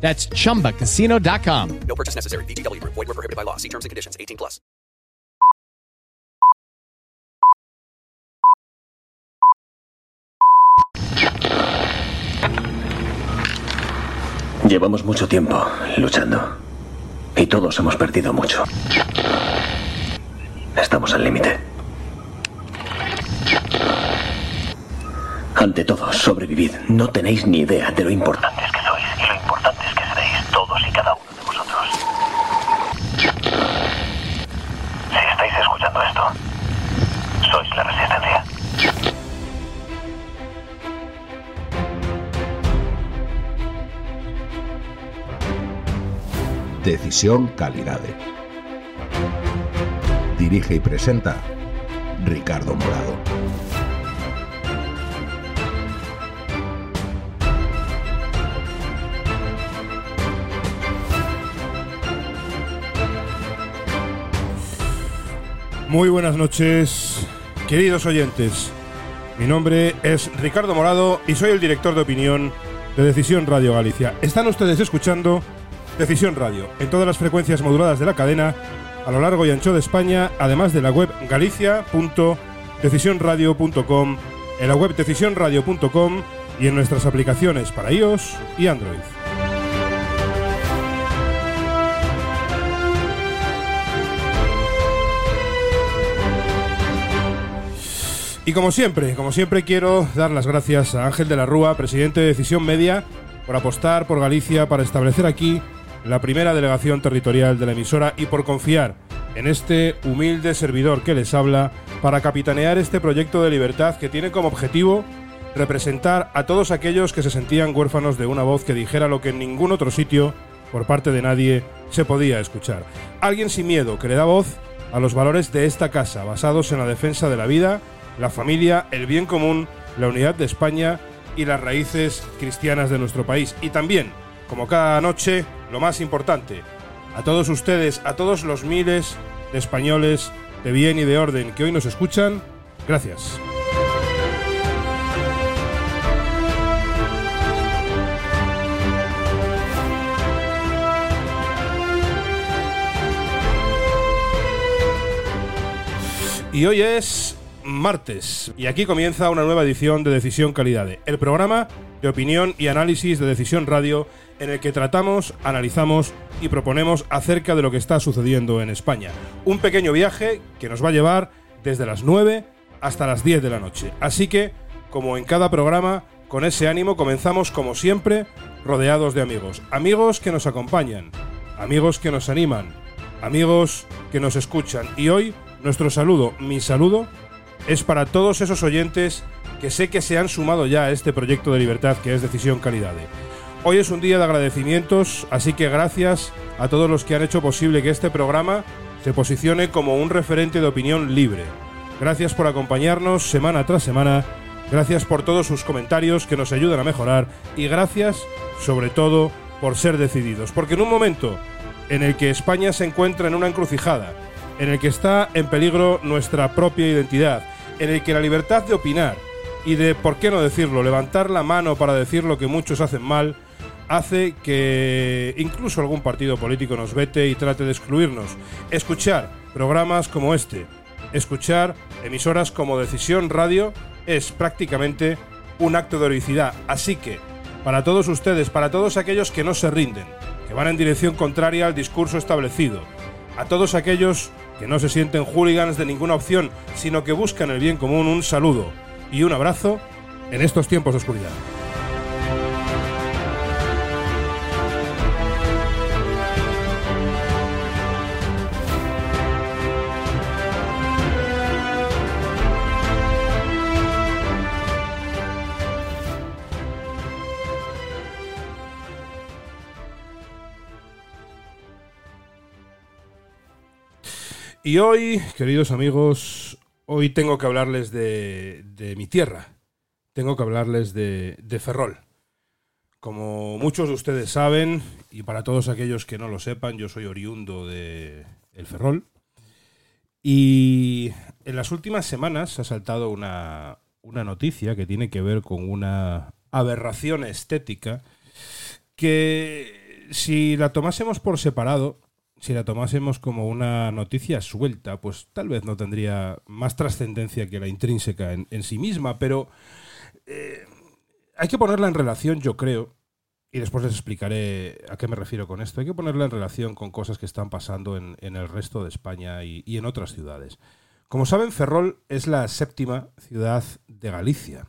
That's chumbacasino.com. No purchase necessary. VGW Group. Void were prohibited by law. See terms and conditions. 18 plus. Llevamos mucho tiempo luchando. Y todos hemos perdido mucho. Estamos al límite. Ante todo, sobrevivid. No tenéis ni idea de lo importantes que sois y lo importantes que seréis todos y cada uno de vosotros. Si estáis escuchando esto, sois la resistencia. Decisión Calidade. Dirige y presenta Ricardo Morado. Muy buenas noches, queridos oyentes. Mi nombre es Ricardo Morado y soy el director de opinión de Decisión Radio Galicia. Están ustedes escuchando Decisión Radio en todas las frecuencias moduladas de la cadena a lo largo y ancho de España, además de la web galicia.decisionradio.com, en la web decisionradio.com y en nuestras aplicaciones para iOS y Android. Y como siempre, como siempre quiero dar las gracias a Ángel de la Rúa, presidente de Decisión Media, por apostar por Galicia para establecer aquí la primera delegación territorial de la emisora y por confiar en este humilde servidor que les habla para capitanear este proyecto de libertad que tiene como objetivo representar a todos aquellos que se sentían huérfanos de una voz que dijera lo que en ningún otro sitio, por parte de nadie, se podía escuchar. Alguien sin miedo que le da voz a los valores de esta casa, basados en la defensa de la vida, la familia, el bien común, la unidad de España y las raíces cristianas de nuestro país. Y también, como cada noche, lo más importante, a todos ustedes, a todos los miles de españoles de bien y de orden que hoy nos escuchan, gracias. Y hoy es martes y aquí comienza una nueva edición de Decisión Calidad, el programa de opinión y análisis de Decisión Radio en el que tratamos, analizamos y proponemos acerca de lo que está sucediendo en España. Un pequeño viaje que nos va a llevar desde las 9 hasta las 10 de la noche. Así que, como en cada programa, con ese ánimo comenzamos como siempre rodeados de amigos. Amigos que nos acompañan, amigos que nos animan, amigos que nos escuchan. Y hoy nuestro saludo, mi saludo, es para todos esos oyentes que sé que se han sumado ya a este proyecto de libertad que es Decisión Calidad. Hoy es un día de agradecimientos, así que gracias a todos los que han hecho posible que este programa se posicione como un referente de opinión libre. Gracias por acompañarnos semana tras semana, gracias por todos sus comentarios que nos ayudan a mejorar y gracias, sobre todo, por ser decididos. Porque en un momento en el que España se encuentra en una encrucijada, en el que está en peligro nuestra propia identidad, en el que la libertad de opinar y de, por qué no decirlo, levantar la mano para decir lo que muchos hacen mal, hace que incluso algún partido político nos vete y trate de excluirnos. Escuchar programas como este, escuchar emisoras como Decisión Radio es prácticamente un acto de heroicidad. Así que, para todos ustedes, para todos aquellos que no se rinden, que van en dirección contraria al discurso establecido, a todos aquellos que no se sienten hooligans de ninguna opción, sino que buscan el bien común, un saludo y un abrazo en estos tiempos de oscuridad. Y hoy, queridos amigos, hoy tengo que hablarles de, mi tierra. Tengo que hablarles de, de Ferrol. Como muchos de ustedes saben, y para todos aquellos que no lo sepan, yo soy oriundo de El Ferrol. Y en las últimas semanas ha saltado una, una noticia que tiene que ver con una aberración estética que si la tomásemos por separado, si la tomásemos como una noticia suelta, pues tal vez no tendría más trascendencia que la intrínseca en, sí misma, pero eh, hay que ponerla en relación, yo creo, y después les explicaré a qué me refiero con esto, hay que ponerla en relación con cosas que están pasando en, el resto de España y, en otras ciudades. Como saben, Ferrol es la séptima ciudad de Galicia.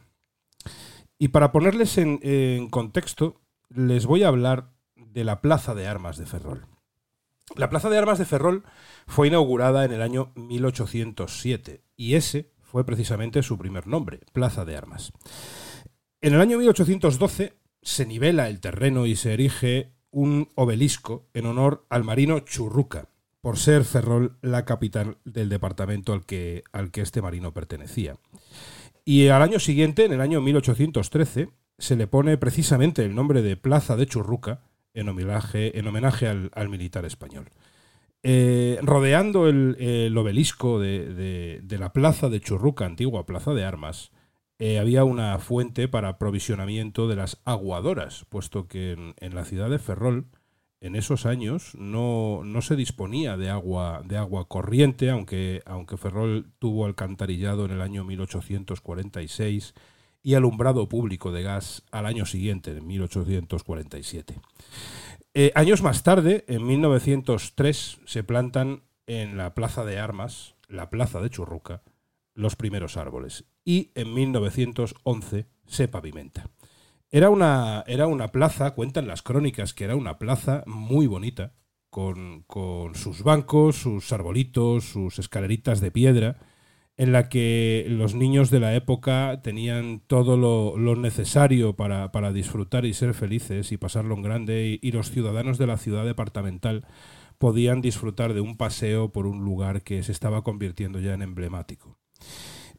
Y para ponerles en contexto, les voy a hablar de la Plaza de Armas de Ferrol. La Plaza de Armas de Ferrol fue inaugurada en el año 1807 y ese fue precisamente su primer nombre, Plaza de Armas. En el año 1812 se nivela el terreno y se erige un obelisco en honor al marino Churruca, por ser Ferrol la capital del departamento al que, al que este marino pertenecía. Y al año siguiente, en el año 1813, se le pone precisamente el nombre de Plaza de Churruca, en homenaje, en homenaje al, al militar español. Eh, rodeando el, el obelisco de, de, la plaza de Churruca, antigua plaza de armas, eh, había una fuente para aprovisionamiento de las aguadoras, puesto que en, en la ciudad de Ferrol, en esos años, no, no, se disponía de agua, de agua corriente, aunque, aunque Ferrol tuvo alcantarillado en el año 1846 y alumbrado público de gas al año siguiente, en 1847. Eh, años más tarde, en 1903, se plantan en la Plaza de Armas, la Plaza de Churruca, los primeros árboles. Y en 1911 se pavimenta. Era una, era una plaza, cuentan las crónicas que era una plaza muy bonita, con, con sus bancos, sus arbolitos, sus escaleritas de piedra, en la que los niños de la época tenían todo lo, necesario para, para, disfrutar y ser felices y pasarlo en grande, y, y, los ciudadanos de la ciudad departamental podían disfrutar de un paseo por un lugar que se estaba convirtiendo ya en emblemático.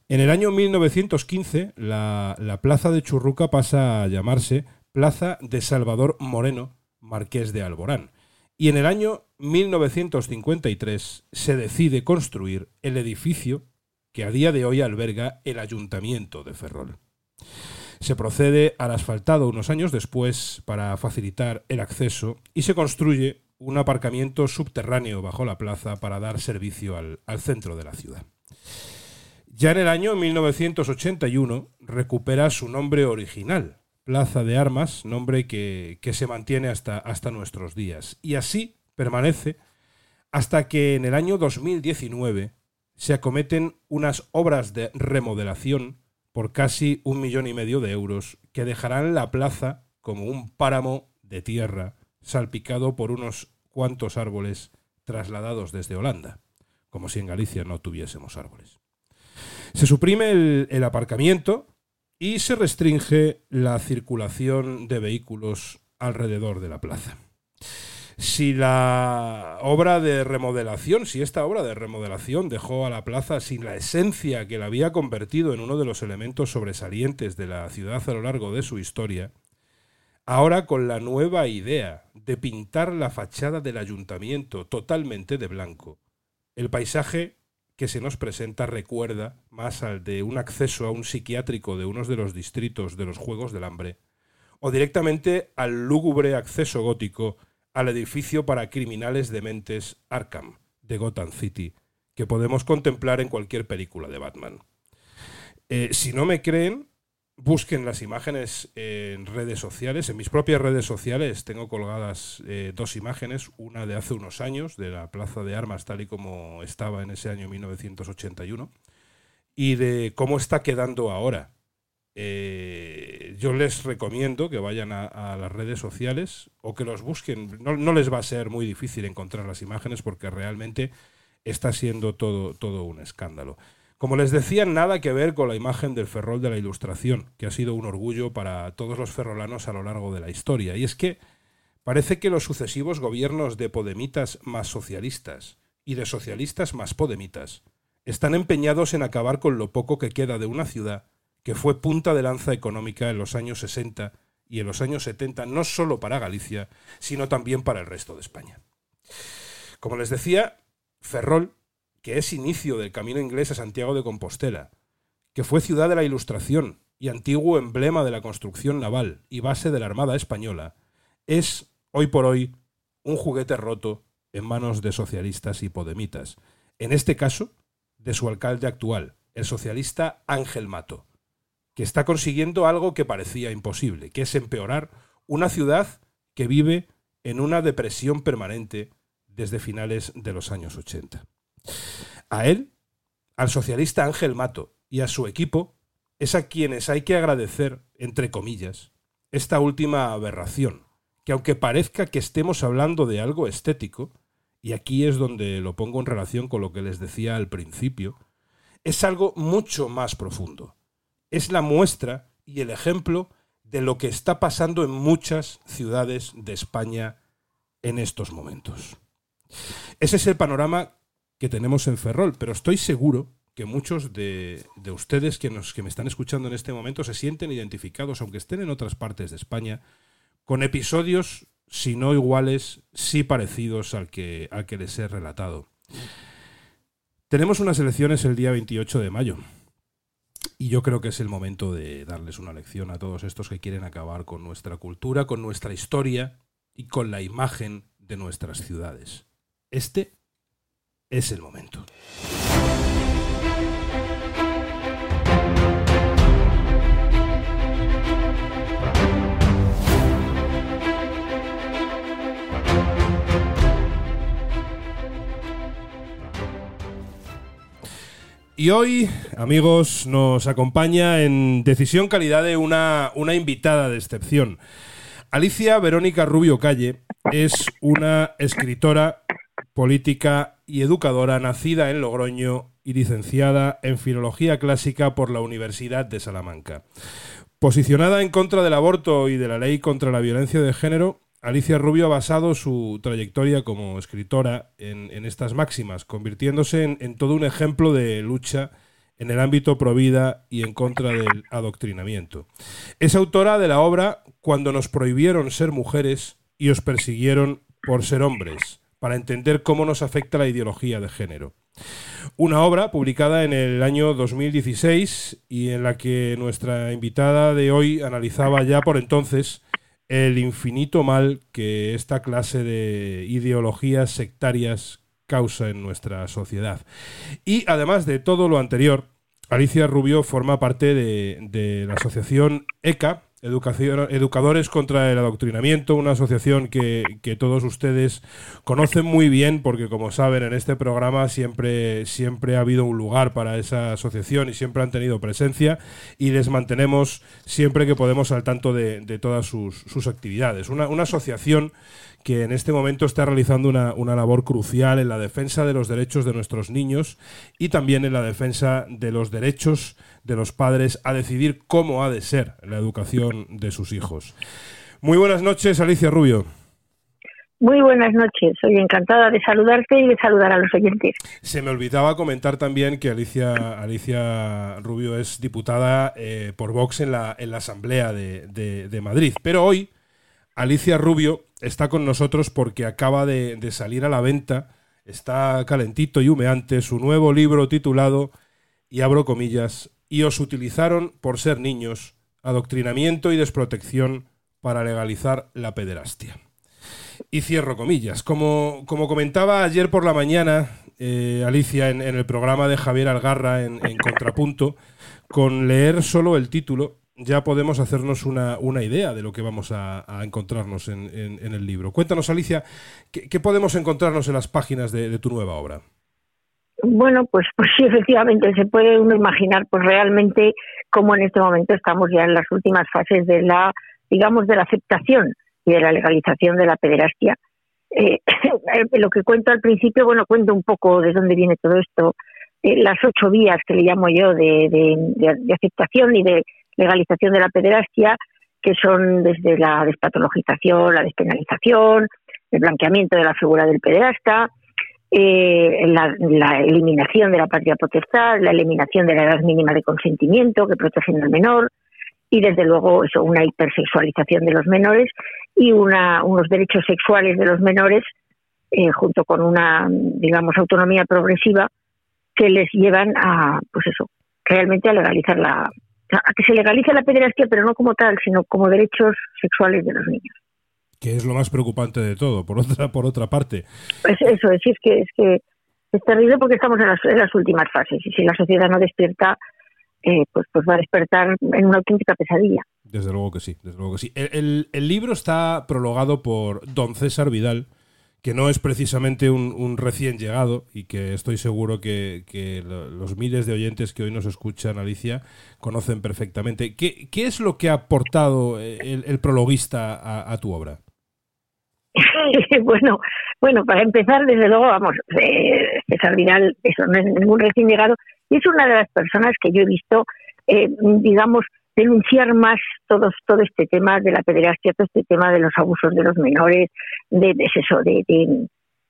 En el año 1915, la, la plaza de Churruca pasa a llamarse Plaza de Salvador Moreno, Marqués de Alborán. Y en el año 1953 se decide construir el edificio que a día de hoy alberga el Ayuntamiento de Ferrol. Se procede al asfaltado unos años después para facilitar el acceso y se construye un aparcamiento subterráneo bajo la plaza para dar servicio al, centro de la ciudad. Ya en el año 1981 recupera su nombre original, Plaza de Armas, nombre que, que se mantiene hasta, hasta nuestros días. Y así permanece hasta que en el año 2019 se acometen unas obras de remodelación por casi un millón y medio de euros que dejarán la plaza como un páramo de tierra salpicado por unos cuantos árboles trasladados desde Holanda, como si en Galicia no tuviésemos árboles. Se suprime el, el aparcamiento y se restringe la circulación de vehículos alrededor de la plaza si la obra de remodelación, si esta obra de remodelación dejó a la plaza sin la esencia que la había convertido en uno de los elementos sobresalientes de la ciudad a lo largo de su historia, ahora con la nueva idea de pintar la fachada del ayuntamiento totalmente de blanco, el paisaje que se nos presenta recuerda más al de un acceso a un psiquiátrico de unos de los distritos de los Juegos del Hambre, o directamente al lúgubre acceso gótico al edificio para criminales dementes Arkham de Gotham City, que podemos contemplar en cualquier película de Batman. Eh, si no me creen, busquen las imágenes en redes sociales. En mis propias redes sociales tengo colgadas eh, dos imágenes, una de hace unos años, de la Plaza de Armas tal y como estaba en ese año 1981, y de cómo está quedando ahora. Eh, yo les recomiendo que vayan a, las redes sociales o que los busquen. No, no les va a ser muy difícil encontrar las imágenes porque realmente está siendo todo, todo un escándalo. Como les decía, nada que ver con la imagen del Ferrol de la Ilustración, que ha sido un orgullo para todos los ferrolanos a lo largo de la historia. Y es que parece que los sucesivos gobiernos de podemitas más socialistas y de socialistas más podemitas están empeñados en acabar con lo poco que queda de una ciudad que fue punta de lanza económica en los años 60 y en los años 70, no solo para Galicia, sino también para el resto de España. Como les decía, Ferrol, que es inicio del camino inglés a Santiago de Compostela, que fue ciudad de la Ilustración y antiguo emblema de la construcción naval y base de la Armada Española, es, hoy por hoy, un juguete roto en manos de socialistas y podemitas. En este caso, de su alcalde actual, el socialista Ángel Mato, que está consiguiendo algo que parecía imposible, que es empeorar una ciudad que vive en una depresión permanente desde finales de los años 80. A él, al socialista Ángel Mato y a su equipo, es a quienes hay que agradecer, entre comillas, esta última aberración, que aunque parezca que estemos hablando de algo estético, y aquí es donde lo pongo en relación con lo que les decía al principio, es algo mucho más profundo. Es la muestra y el ejemplo de lo que está pasando en muchas ciudades de España en estos momentos. Ese es el panorama que tenemos en Ferrol, pero estoy seguro que muchos de, de ustedes que, nos, que me están escuchando en este momento se sienten identificados, aunque estén en otras partes de España, con episodios, si no iguales, sí parecidos al que, al que les he relatado. Tenemos unas elecciones el día 28 de mayo. Y yo creo que es el momento de darles una lección a todos estos que quieren acabar con nuestra cultura, con nuestra historia y con la imagen de nuestras ciudades. Este es el momento. Y hoy, amigos, nos acompaña en Decisión Calidad de una, una invitada de excepción. Alicia Verónica Rubio Calle es una escritora, política y educadora nacida en Logroño y licenciada en Filología Clásica por la Universidad de Salamanca. Posicionada en contra del aborto y de la ley contra la violencia de género, Alicia Rubio ha basado su trayectoria como escritora en, estas máximas, convirtiéndose en, en todo un ejemplo de lucha en el ámbito provida y en contra del adoctrinamiento. Es autora de la obra Cuando nos prohibieron ser mujeres y os persiguieron por ser hombres, para entender cómo nos afecta la ideología de género. Una obra publicada en el año 2016 y en la que nuestra invitada de hoy analizaba ya por entonces el infinito mal que esta clase de ideologías sectarias causa en nuestra sociedad. Y además de todo lo anterior, Alicia Rubio forma parte de, la asociación ECA, Educación, Educadores contra el Adoctrinamiento, una asociación que, que, todos ustedes conocen muy bien porque, como saben, en este programa siempre, siempre ha habido un lugar para esa asociación y siempre han tenido presencia y les mantenemos siempre que podemos al tanto de, de todas sus, sus actividades. Una, una asociación que en este momento está realizando una, una, labor crucial en la defensa de los derechos de nuestros niños y también en la defensa de los derechos de los padres a decidir cómo ha de ser la educación de sus hijos. Muy buenas noches, Alicia Rubio. Muy buenas noches, soy encantada de saludarte y de saludar a los oyentes. Se me olvidaba comentar también que Alicia, Alicia Rubio es diputada eh, por Vox en la, en la Asamblea de, de, de Madrid, pero hoy Alicia Rubio está con nosotros porque acaba de, de, salir a la venta, está calentito y humeante, su nuevo libro titulado, y abro comillas, y os utilizaron por ser niños, adoctrinamiento y desprotección para legalizar la pederastia. Y cierro comillas. Como, como comentaba ayer por la mañana, eh, Alicia, en, el programa de Javier Algarra en, Contrapunto, con leer solo el título ya podemos hacernos una, una idea de lo que vamos a, encontrarnos en, en- el libro. Cuéntanos, Alicia, ¿qué, podemos encontrarnos en las páginas de tu nueva obra? Bueno, pues, pues sí, efectivamente, se puede uno imaginar pues realmente cómo en este momento estamos ya en las últimas fases de la, digamos, de la aceptación y de la legalización de la pederastia. Eh, lo que cuento al principio, bueno, cuento un poco de dónde viene todo esto, eh, las ocho vías que le llamo yo de, de, de- de aceptación y de legalización de la pederastia, que son desde la despatologización, la despenalización, el blanqueamiento de la figura del pederasta, eh, la, la eliminación de la patria potestad, la eliminación de la edad mínima de consentimiento que protegen al menor y desde luego eso, una hipersexualización de los menores y una, unos derechos sexuales de los menores eh, junto con una digamos autonomía progresiva que les llevan a pues eso realmente a legalizar la a que se legalice la pederastia pero no como tal sino como derechos sexuales de los niños Que es lo más preocupante de todo, por otra, por otra parte. Pues eso es, es que es que es terrible porque estamos en las, en las últimas fases y si la sociedad no despierta, eh, pues pues va a despertar en una auténtica pesadilla. Desde luego que sí, desde luego que sí. El, el- el libro está prologado por don César Vidal, que no es precisamente un, un recién llegado y que estoy seguro que, que lo- los miles de oyentes que hoy nos escuchan, Alicia, conocen perfectamente. ¿Qué, qué es lo que ha aportado el, el prologuista a, a tu obra? bueno, bueno, para empezar, desde luego, vamos, eh, César Vidal, eso no es ningún recién llegado, y es una de las personas que yo he visto, eh, digamos, denunciar más todos, todo este tema de la pederastia, todo este tema de los abusos de los menores, de, eso, de-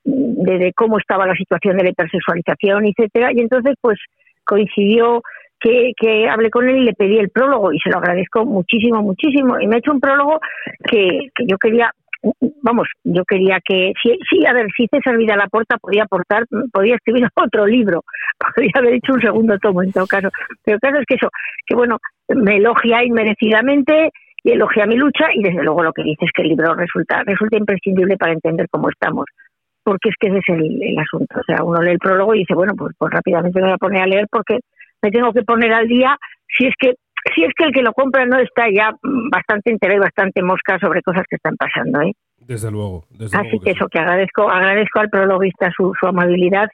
de cómo estaba la situación de la hipersexualización, etcétera, y entonces, pues, coincidió que, que hablé con él y le pedí el prólogo, y se lo agradezco muchísimo, muchísimo, y me ha hecho un prólogo que, que yo quería vamos, yo quería que, sí, sí, a ver, si César Vidal aporta, podía aportar, podía escribir otro libro, podría haber hecho un segundo tomo en todo caso, pero el caso es que eso, que bueno, me elogia inmerecidamente y elogia mi lucha y desde luego lo que dice es que el libro resulta, resulta imprescindible para entender cómo estamos, porque es que ese es el, el asunto, o sea, uno lee el prólogo y dice, bueno, pues, pues rápidamente me voy a poner a leer porque me tengo que poner al día si es que si es que el que lo compra no está ya mm, bastante enterado y bastante mosca sobre cosas que están pasando, ¿eh? Desde luego, desde Así luego que sí. eso, que agradezco, agradezco al prologuista su, su amabilidad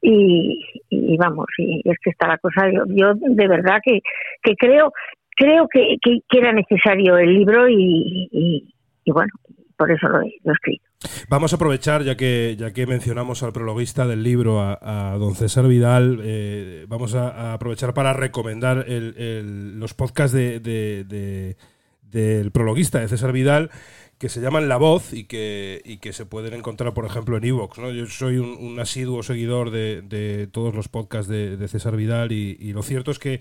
y, y vamos, y es que está la cosa, yo, yo de verdad que, que creo, creo que, que, que era necesario el libro y, y, y bueno, por eso lo he, lo he escrito. Vamos a aprovechar, ya que, ya que mencionamos al prologuista del libro, a, don César Vidal, eh, vamos a, aprovechar para recomendar los podcasts de, de- de- del prologuista de César Vidal que se llaman La Voz y que, y que se pueden encontrar, por ejemplo, en Evox. ¿no? Yo soy un, asiduo seguidor de, todos los podcasts de, César Vidal y lo cierto es que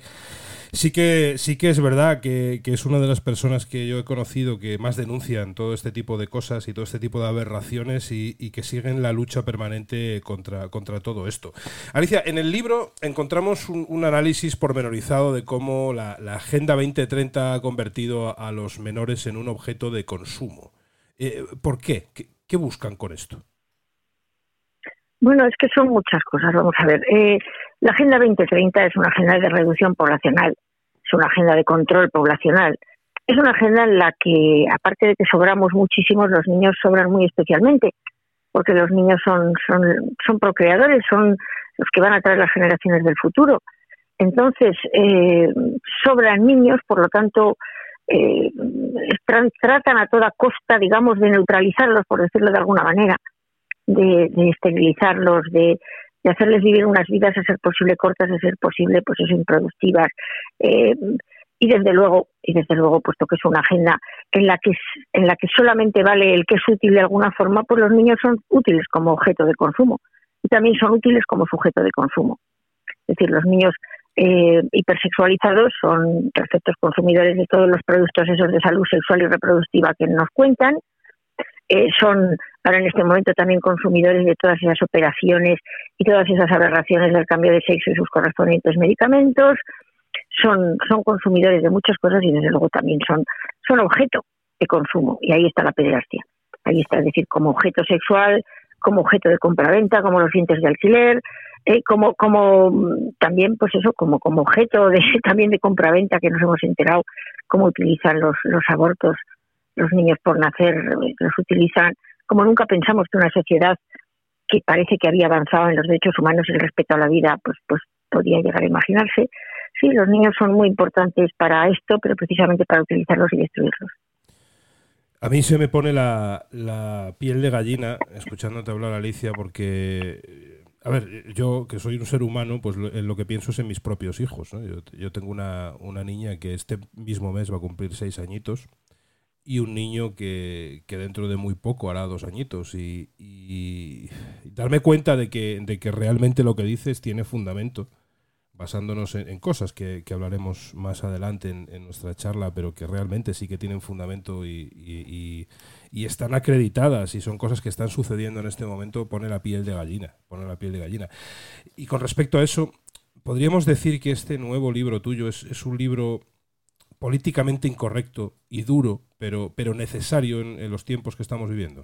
sí que sí que es verdad que, que es una de las personas que yo he conocido que más denuncian todo este tipo de cosas y todo este tipo de aberraciones y, que siguen la lucha permanente contra, contra todo esto. Alicia, en el libro encontramos un, análisis pormenorizado de cómo la, Agenda 2030 ha convertido a, los menores en un objeto de consumo. Eh, ¿Por qué? qué? qué buscan con esto? Bueno, es que son muchas cosas. Vamos a ver. Eh, la Agenda 2030 es una agenda de reducción poblacional, es una agenda de control poblacional. Es una agenda en la que, aparte de que sobramos muchísimos, los niños sobran muy especialmente, porque los niños son, son, son procreadores, son los que van a traer las generaciones del futuro. Entonces, eh, sobran niños, por lo tanto, eh, tra- tratan a toda costa, digamos, de neutralizarlos, por decirlo de alguna manera de, de esterilizarlos, de, de hacerles vivir unas vidas a ser posible cortas, a ser posible pues eso improductivas eh, y desde luego y desde luego puesto que es una agenda en la que en la que solamente vale el que es útil de alguna forma, pues los niños son útiles como objeto de consumo y también son útiles como sujeto de consumo. Es decir, los niños eh, hipersexualizados son perfectos consumidores de todos los productos esos de salud sexual y reproductiva que nos cuentan eh, son ahora en este momento también consumidores de todas esas operaciones y todas esas aberraciones del cambio de sexo y sus correspondientes medicamentos, son, son consumidores de muchas cosas y desde luego también son, son objeto de consumo y ahí está la pederastia. Ahí está, es decir, como objeto sexual, como objeto de compraventa, como los dientes de alquiler, eh, como, como mm, también, pues eso, como, como objeto de, también de compraventa que nos hemos enterado cómo utilizan los, los abortos los niños por nacer, eh, los utilizan, como nunca pensamos que una sociedad que parece que había avanzado en los derechos humanos y el respeto a la vida, pues, pues podía llegar a imaginarse. Sí, los niños son muy importantes para esto, pero precisamente para utilizarlos y destruirlos. A mí se me pone la, piel de gallina escuchándote hablar, Alicia, porque, a ver, yo que soy un ser humano, pues lo, lo que pienso es en mis propios hijos. Yo, yo, tengo una, una niña que este mismo mes va a cumplir seis añitos y un niño que, que, dentro de muy poco hará dos añitos y, darme cuenta de que, de que realmente lo que dices tiene fundamento basándonos en, cosas que, hablaremos más adelante en, nuestra charla pero que realmente sí que tienen fundamento y, y, están acreditadas y son cosas que están sucediendo en este momento pone la piel de gallina pone la piel de gallina. Y con respecto a eso podríamos decir que este nuevo libro tuyo es un libro políticamente incorrecto y duro, pero, pero necesario en, los tiempos que estamos viviendo?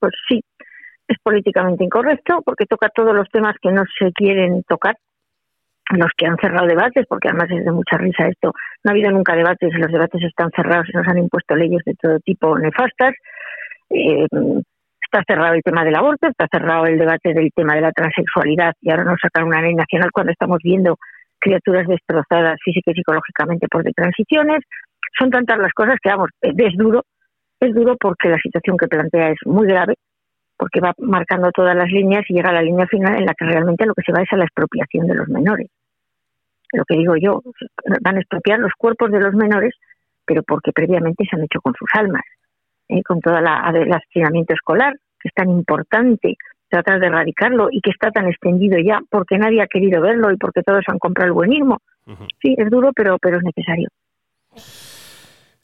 Pues sí, es políticamente incorrecto porque toca todos los temas que no se quieren tocar, los que han cerrado debates, porque además es de mucha risa esto. No ha habido nunca debates, los debates están cerrados y nos han impuesto leyes de todo tipo nefastas. Eh, está cerrado el tema del aborto, está cerrado el debate del tema de la transexualidad y ahora nos sacan una ley nacional cuando estamos viendo criaturas destrozadas física y psicológicamente por de transiciones. Son tantas las cosas que, vamos, es duro, es duro porque la situación que plantea es muy grave, porque va marcando todas las líneas y llega a la línea final en la que realmente lo que se va es a la expropiación de los menores. Lo que digo yo, van a expropiar los cuerpos de los menores, pero porque previamente se han hecho con sus almas, ¿eh? con todo el adoctrinamiento escolar, que es tan importante tratar de erradicarlo y que está tan extendido ya porque nadie ha querido verlo y porque todos han comprado el buenismo. Uh -huh. Sí, es duro, pero, pero es necesario.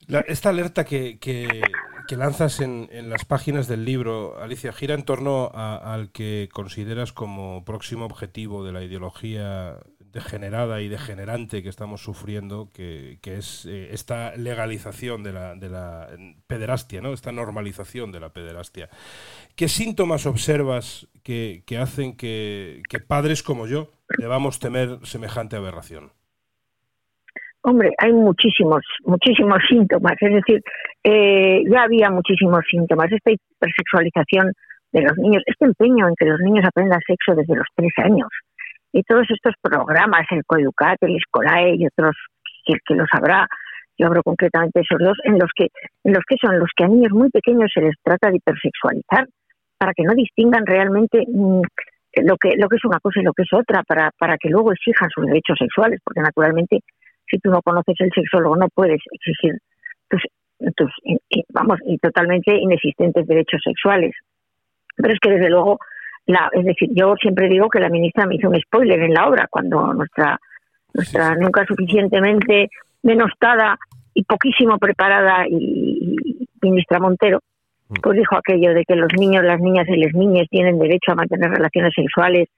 La, esta alerta que, que, que lanzas en, en, las páginas del libro, Alicia, gira en torno a, al que consideras como próximo objetivo de la ideología degenerada y degenerante que estamos sufriendo, que, que es eh, esta legalización de la, de la pederastia, ¿no? esta normalización de la pederastia. ¿Qué síntomas observas que, que hacen que, que, padres como yo debamos temer semejante aberración? Hombre, hay muchísimos, muchísimos síntomas. Es decir, eh, ya había muchísimos síntomas. Esta hipersexualización de los niños, este empeño en que los niños aprendan sexo desde los tres años, y todos estos programas, el Coeducat, el Escolae y otros que, que los habrá, yo hablo concretamente de esos dos, en los que, en los que son los que a niños muy pequeños se les trata de hipersexualizar, para que no distingan realmente mmm, lo que lo que es una cosa y lo que es otra, para, para que luego exijan sus derechos sexuales, porque naturalmente si tú no conoces el sexo luego no puedes exigir tus, tus vamos, totalmente inexistentes derechos sexuales. Pero es que desde luego la, es decir, yo siempre digo que la ministra me hizo un spoiler en la obra cuando nuestra nuestra nunca suficientemente denostada y poquísimo preparada y, y ministra Montero pues dijo aquello de que los niños, las niñas y las niñas tienen derecho a mantener relaciones sexuales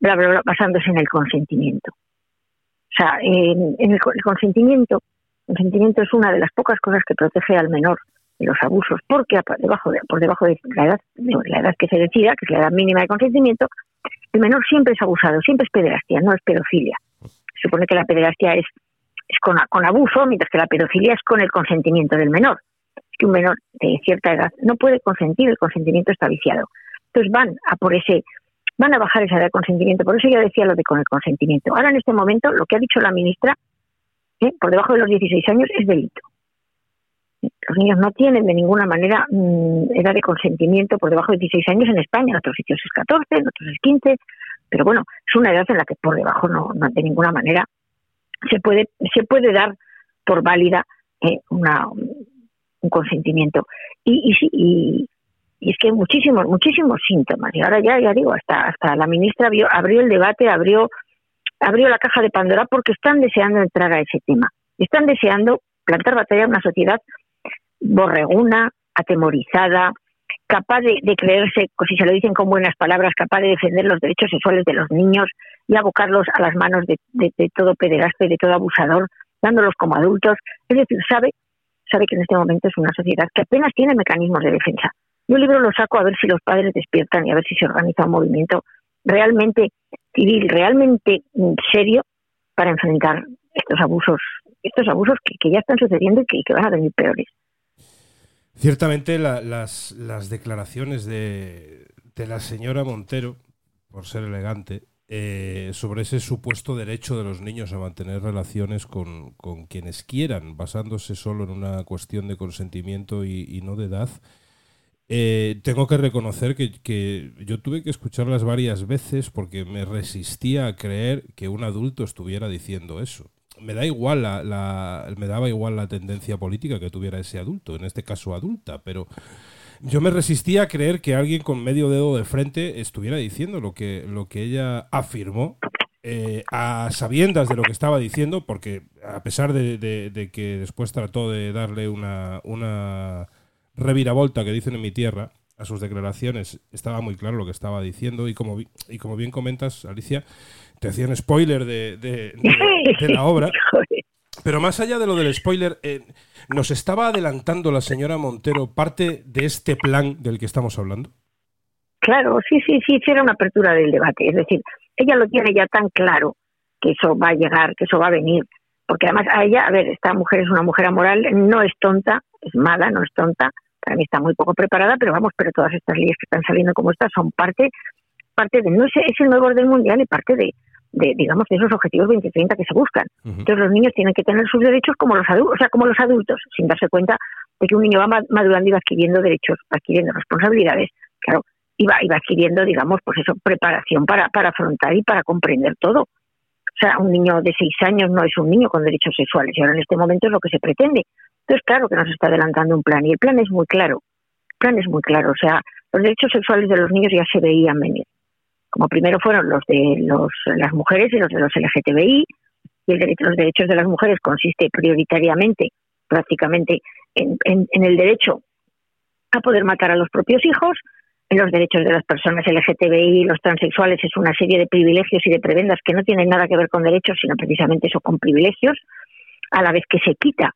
bla, bla, bla, basándose en el consentimiento. O sea, en, en el, el consentimiento, el consentimiento es una de las pocas cosas que protege al menor los abusos, porque por debajo de, por debajo de la edad, de la edad que se decida, que es la edad mínima de consentimiento, el menor siempre es abusado, siempre es pederastia, no es pedofilia. Se supone que la pederastia es, es con, con abuso, mientras que la pedofilia es con el consentimiento del menor. Es que un menor de cierta edad no puede consentir, el consentimiento está viciado. Entonces van a por ese, van a bajar esa edad de consentimiento. Por eso yo decía lo de con el consentimiento. Ahora en este momento lo que ha dicho la ministra, ¿eh? por debajo de los 16 años, es delito los niños no tienen de ninguna manera mmm, edad de consentimiento por debajo de 16 años en España, en otros sitios es 14, en otros es 15, pero bueno, es una edad en la que por debajo no, no de ninguna manera se puede se puede dar por válida eh, una, un consentimiento. Y, y, y, y, es que hay muchísimos, muchísimos síntomas. Y ahora ya, ya digo, hasta, hasta la ministra abrió, abrió el debate, abrió, abrió la caja de Pandora porque están deseando entrar a ese tema. Están deseando plantar batalla a una sociedad borreguna, atemorizada, capaz de, de, creerse, si se lo dicen con buenas palabras, capaz de defender los derechos sexuales de los niños y abocarlos a las manos de, de, de todo pederasta y de todo abusador, dándolos como adultos. Es decir, sabe, sabe que en este momento es una sociedad que apenas tiene mecanismos de defensa. Yo el libro lo saco a ver si los padres despiertan y a ver si se organiza un movimiento realmente civil, realmente mm, serio para enfrentar estos abusos, estos abusos que, ya están sucediendo y que van a venir peores. Ciertamente la- las, declaraciones de, la señora Montero, por ser elegante, eh, sobre ese supuesto derecho de los niños a mantener relaciones con, quienes quieran, basándose solo en una cuestión de consentimiento y, no de edad, eh, tengo que reconocer que yo tuve que escucharlas varias veces porque me resistía a creer que un adulto estuviera diciendo eso. Me da igual la, me daba igual la tendencia política que tuviera ese adulto, en este caso adulta, pero yo me resistía a creer que alguien con medio dedo de frente estuviera diciendo lo que, lo que ella afirmó, eh, a sabiendas de lo que estaba diciendo, porque a pesar de, de- que después trató de darle una, una reviravolta que dicen en mi tierra a sus declaraciones, estaba muy claro lo que estaba diciendo y como, y como bien comentas, Alicia, te hacían spoiler de, de- de- de la obra. Pero más allá de lo del spoiler, eh, nos estaba adelantando la señora Montero parte de este plan del que estamos hablando. Claro, sí, sí, sí, sí, era una apertura del debate. Es decir, ella lo tiene ya tan claro que eso va a llegar, que eso va a venir. Porque además a ella, a ver, esta mujer es una mujer amoral, no es tonta, es mala, no es tonta. Para mí está muy poco preparada, pero vamos, pero todas estas leyes que están saliendo como estas son parte, parte de, no es, es el nuevo orden mundial y parte de, de, digamos, de esos objetivos 2030 que se buscan. Entonces los niños tienen que tener sus derechos como los adultos, o sea, como los adultos, sin darse cuenta de que un niño va ma- madurando y va adquiriendo derechos, va adquiriendo responsabilidades, claro, y va, y va adquiriendo, digamos, pues eso, preparación para, para afrontar y para comprender todo. O sea, un niño de seis años no es un niño con derechos sexuales y ahora en este momento es lo que se pretende. Entonces, claro que nos está adelantando un plan y el plan es muy claro. El plan es muy claro. O sea, los derechos sexuales de los niños ya se veían venir. Como primero fueron los de los, las mujeres y los de los LGTBI, y el derecho, los derechos de las mujeres consiste prioritariamente, prácticamente, en, el derecho a poder matar a los propios hijos, en los derechos de las personas LGTBI y los transexuales es una serie de privilegios y de prebendas que no tienen nada que ver con derechos, sino precisamente eso con privilegios, a la vez que se quita,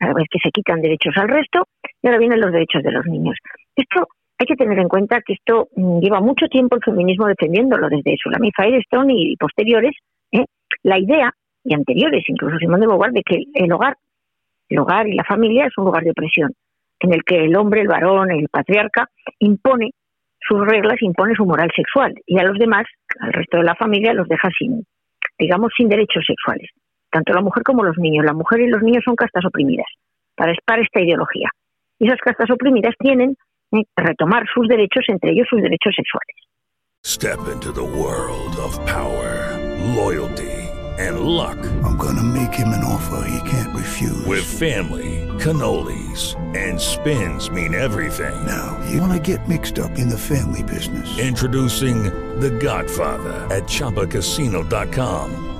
a la vez que se quitan derechos al resto, y ahora vienen los derechos de los niños. Esto hay que tener en cuenta que esto mm, lleva mucho tiempo el feminismo defendiéndolo, desde Sulamit Firestone y posteriores, ¿eh? la idea, y anteriores, incluso Simón de Beauvoir, de que el hogar, el hogar y la familia es un lugar de opresión, en el que el hombre, el varón, el patriarca, impone sus reglas, impone su moral sexual, y a los demás, al resto de la familia, los deja sin, digamos, sin derechos sexuales. Tanto la mujer como los niños. La mujer y los niños son castas oprimidas para, para esta ideología. Y esas castas oprimidas tienen retomar sus derechos, entre ellos sus derechos sexuales. Step into the world of power, loyalty, and luck. I'm gonna make him an offer he can't refuse. With family, cannolis, and spins mean everything. now, you wanna get mixed up in the family business. Introducing The Godfather at ChumbaCasino.com.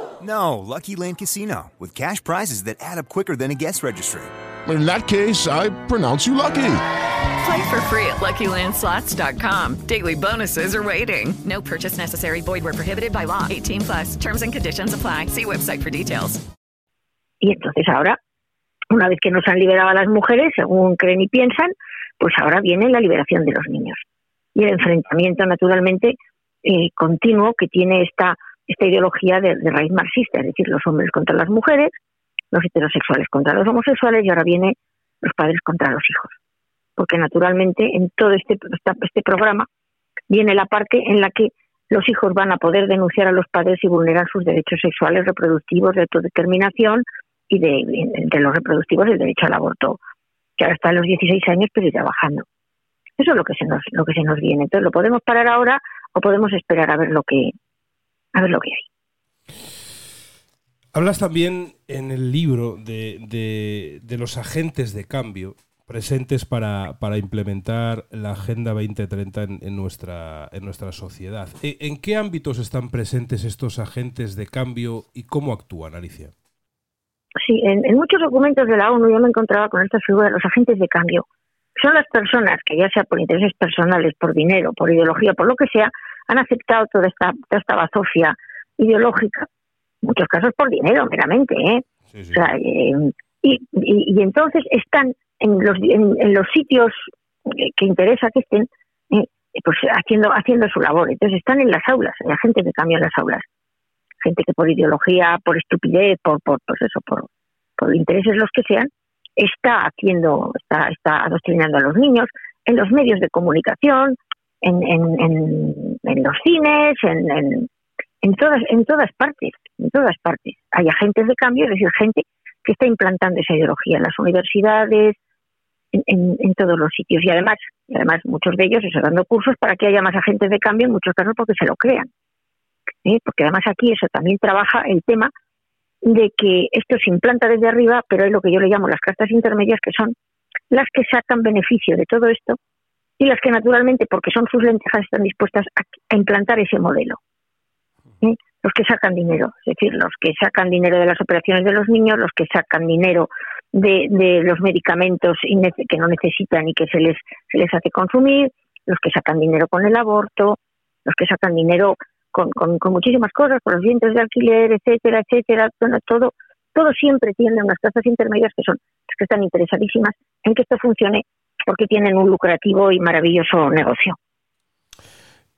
No, Lucky Land Casino, with cash prizes that add up quicker than a guest registry. In that case, I pronounce you lucky. Play for free at LuckyLandSlots.com. Daily bonuses are waiting. No purchase necessary. Void where prohibited by law. 18 plus. Terms and conditions apply. See website for details. Y entonces ahora, una vez que nos han liberado a las mujeres, según creen y piensan, pues ahora viene la liberación de los niños. Y el enfrentamiento, naturalmente, eh, continuo que tiene esta, esta ideología de, de raíz marxista, es decir, los hombres contra las mujeres, los heterosexuales contra los homosexuales y ahora viene los padres contra los hijos. Porque naturalmente en todo este, este programa viene la parte en la que los hijos van a poder denunciar a los padres si vulneran sus derechos sexuales, reproductivos, de autodeterminación y de, entre los reproductivos el derecho al aborto, que ahora está a los 16 años pero irá bajando. Eso es lo que se nos, lo que se nos viene. Entonces lo podemos parar ahora o podemos esperar a ver lo que a ver lo que hay. Hablas también en el libro de, de- de los agentes de cambio, presentes para, para implementar la Agenda 2030 en, en nuestra, en nuestra sociedad. ¿E- ¿En qué ámbitos están presentes estos agentes de cambio y cómo actúan, Alicia? Sí, en, en muchos documentos de la ONU yo me encontraba con esta figura de los agentes de cambio. Son las personas que, ya sea por intereses personales, por dinero, por ideología, por lo que sea, han aceptado toda esta, toda esta bazofia ideológica, en muchos casos por dinero, meramente. ¿eh? O sea, eh, y, y, y entonces están en los, en, en los sitios que, que interesa que estén, eh, pues haciendo, haciendo su labor. Entonces están en las aulas, hay agentes de cambio en las aulas gente que por ideología, por estupidez, por, por pues eso, por, por intereses los que sean, está haciendo, está, está adoctrinando a los niños en los medios de comunicación, en, en, en, en los cines, en, en, en todas, en todas partes, en todas partes. Hay agentes de cambio, es decir, gente que está implantando esa ideología en las universidades, en, en, todos los sitios. Y además, además muchos de ellos están dando cursos para que haya más agentes de cambio, en muchos casos porque se lo crean. ¿eh? porque además aquí eso también trabaja el tema de que esto se implanta desde arriba, pero hay lo que yo le llamo las castas intermedias, que son las que sacan beneficio de todo esto y las que naturalmente, porque son sus lentejas, están dispuestas a, a implantar ese modelo. Los que sacan dinero, es decir, los que sacan dinero de las operaciones de los niños, los que sacan dinero de, de los medicamentos que no necesitan y que se les, se les hace consumir, los que sacan dinero con el aborto, los que sacan dinero con, con, con, muchísimas cosas, con los dientes de alquiler, etcétera, etcétera, bueno, todo, todo siempre tiene unas casas intermedias que son las que están interesadísimas en que esto funcione porque tienen un lucrativo y maravilloso negocio.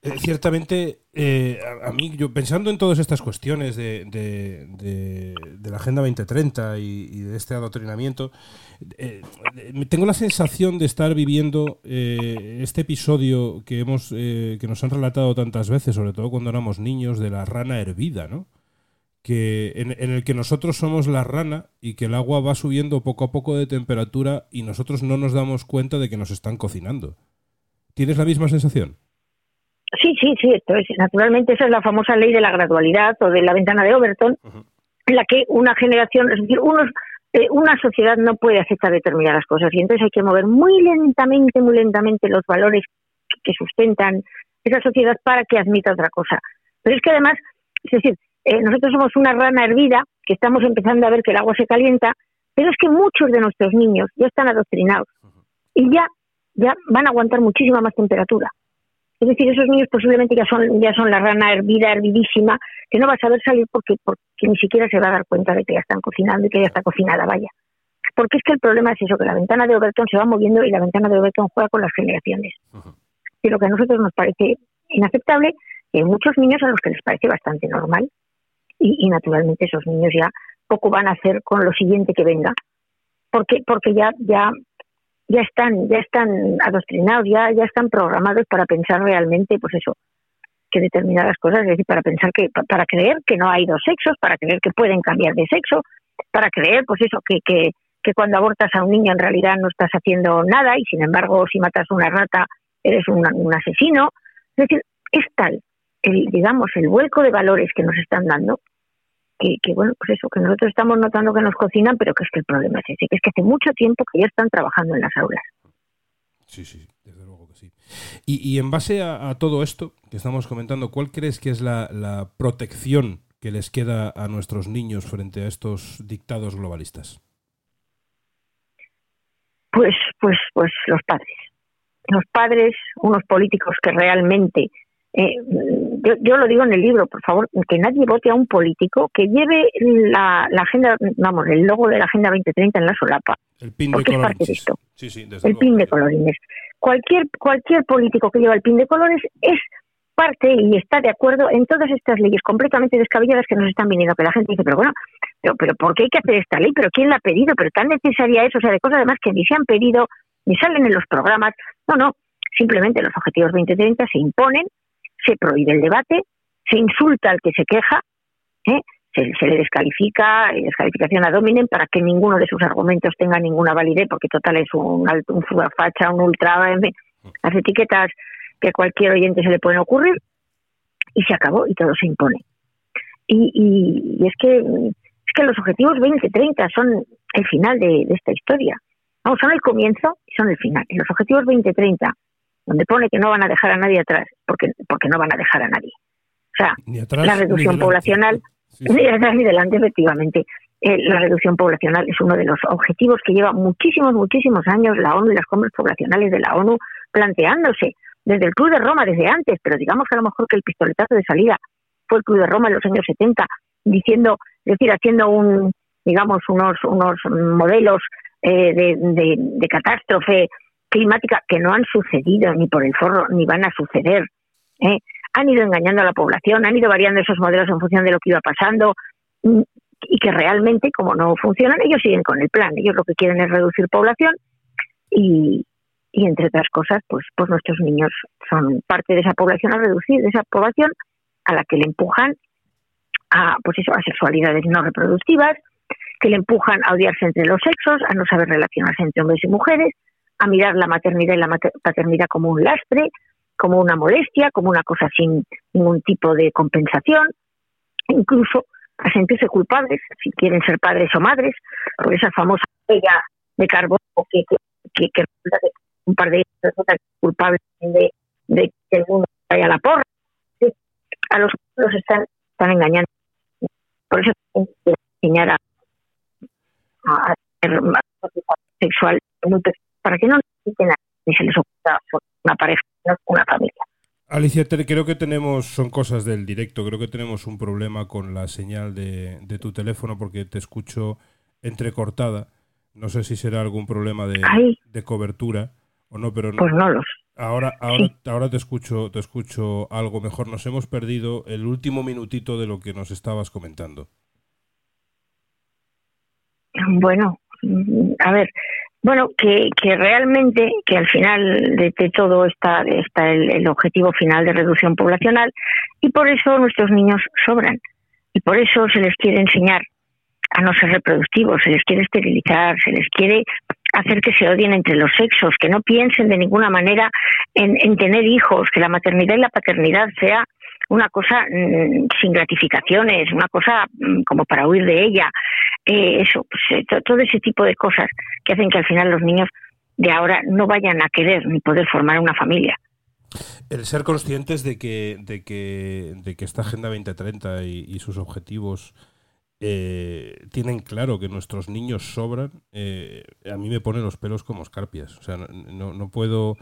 Eh, ciertamente, eh, a, a, mí, yo pensando en todas estas cuestiones de, de, de, de la Agenda 2030 y, y, de este adoctrinamiento, eh, tengo la sensación de estar viviendo eh, este episodio que, hemos, eh, que nos han relatado tantas veces, sobre todo cuando éramos niños, de la rana hervida, ¿no? Que en, en el que nosotros somos la rana y que el agua va subiendo poco a poco de temperatura y nosotros no nos damos cuenta de que nos están cocinando. ¿Tienes la misma sensación? Sí, sí, sí. Entonces, naturalmente esa es la famosa ley de la gradualidad o de la ventana de Overton, uh -huh. en la que una generación, es decir, unos, eh, una sociedad no puede aceptar determinadas cosas y entonces hay que mover muy lentamente, muy lentamente los valores que sustentan esa sociedad para que admita otra cosa. Pero es que además, es decir, eh, nosotros somos una rana hervida que estamos empezando a ver que el agua se calienta, pero es que muchos de nuestros niños ya están adoctrinados y ya, ya van a aguantar muchísima más temperatura. Es decir, esos niños posiblemente ya son, ya son la rana hervida, hervidísima, que no va a saber salir porque, porque ni siquiera se va a dar cuenta de que ya están cocinando y que ya está cocinada, vaya. Porque es que el problema es eso, que la ventana de Overton se va moviendo y la ventana de Overton juega con las generaciones. Uh -huh. Y lo que a nosotros nos parece inaceptable, y hay muchos niños a los que les parece bastante normal. Y, y naturalmente esos niños ya poco van a hacer con lo siguiente que venga. Porque, porque ya, ya ya están, ya están adoctrinados, ya, ya están programados para pensar realmente, pues eso, que determinadas cosas, es decir, para pensar que, para creer que no hay dos sexos, para creer que pueden cambiar de sexo, para creer, pues eso, que, que, que cuando abortas a un niño en realidad no estás haciendo nada y sin embargo si matas a una rata eres un, un asesino. Es decir, es tal el, digamos, el vuelco de valores que nos están dando que, que, bueno, pues eso, que nosotros estamos notando que nos cocinan, pero que es que el problema es ese, que es que hace mucho tiempo que ya están trabajando en las aulas. Sí, sí, desde luego que sí. Y, y en base a, a, todo esto que estamos comentando, ¿cuál crees que es la, la, protección que les queda a nuestros niños frente a estos dictados globalistas? Pues, pues, pues los padres. Los padres, unos políticos que realmente eh, yo, yo, lo digo en el libro, por favor, que nadie vote a un político que lleve la, la, agenda, vamos, el logo de la Agenda 2030 en la solapa. El pin de es parte de colorines. esto. Sí, sí, desde el luego. pin de colorines. Cualquier, cualquier político que lleva el pin de colores es parte y está de acuerdo en todas estas leyes completamente descabelladas que nos están viniendo, que la gente dice, pero bueno, pero, pero ¿por qué hay que hacer esta ley? ¿Pero quién la ha pedido? ¿Pero tan necesaria es? O sea, de cosas además que ni se han pedido, ni salen en los programas. No, no, simplemente los objetivos 2030 se imponen se prohíbe el debate, se insulta al que se queja, ¿eh? se, se, le descalifica, descalificación a dominen para que ninguno de sus argumentos tenga ninguna validez, porque total es un, un facha, un ultra, en fin, las etiquetas que a cualquier oyente se le pueden ocurrir, y se acabó y todo se impone. Y, y, y es que es que los objetivos 2030 son el final de, esta historia. Vamos, son el comienzo, son el final. En los objetivos 2030, donde pone que no van a dejar a nadie atrás, porque, porque no van a dejar a nadie. O sea, la reducción poblacional, ni atrás ni delante, efectivamente. Eh, la reducción poblacional es uno de los objetivos que lleva muchísimos, muchísimos años la ONU y las compras poblacionales de la ONU planteándose desde el Club de Roma, desde antes, pero digamos que a lo mejor que el pistoletazo de salida fue el Club de Roma en los años 70, diciendo, es decir, haciendo un, digamos, unos, unos modelos eh, de, de, catástrofe climática que no han sucedido ni por el forro ni van a suceder. ¿eh? Han ido engañando a la población, han ido variando esos modelos en función de lo que iba pasando mm, y que realmente, como no funcionan, ellos siguen con el plan. Ellos lo que quieren es reducir población y, y entre otras cosas, pues, pues nuestros niños son parte de esa población a reducir, de esa población a la que le empujan a, pues eso, a sexualidades no reproductivas, que le empujan a odiarse entre los sexos, a no saber relacionarse entre hombres y mujeres, a mirar la maternidad y la paternidad como un lastre, como una molestia, como una cosa sin ningún tipo de compensación, incluso a sentirse culpables si quieren ser padres o madres, por esa famosa huella de carbono que, que, que, un par de personas culpables de, de que el mundo vaya a la porra. A los los están, están engañando. Por eso enseñar a, a, sexual para que no necesiten ni se les ocurra una pareja, una familia. Alicia, creo que tenemos, son cosas del directo, creo que tenemos un problema con la señal de, de tu teléfono porque te escucho entrecortada. No sé si será algún problema de, de cobertura o no, pero no. Pues no los. Ahora, ahora, ahora te escucho, te escucho algo mejor. Nos hemos perdido el último minutito de lo que nos estabas comentando. Bueno, a ver, bueno, que, que realmente, que al final de, todo está, está el, objetivo final de reducción poblacional y por eso nuestros niños sobran y por eso se les quiere enseñar a no ser reproductivos, se les quiere esterilizar, se les quiere hacer que se odien entre los sexos, que no piensen de ninguna manera en, en tener hijos, que la maternidad y la paternidad sea una cosa mm, sin gratificaciones, una cosa mm, como para huir de ella, eh, eso, pues, eh, todo ese tipo de cosas que hacen que al final los niños de ahora no vayan a querer ni poder formar una familia. El ser conscientes de que, de que, de que esta Agenda 2030 y, y sus objetivos eh, tienen claro que nuestros niños sobran, eh, a mí me pone los pelos como escarpias. O sea, no, no puedo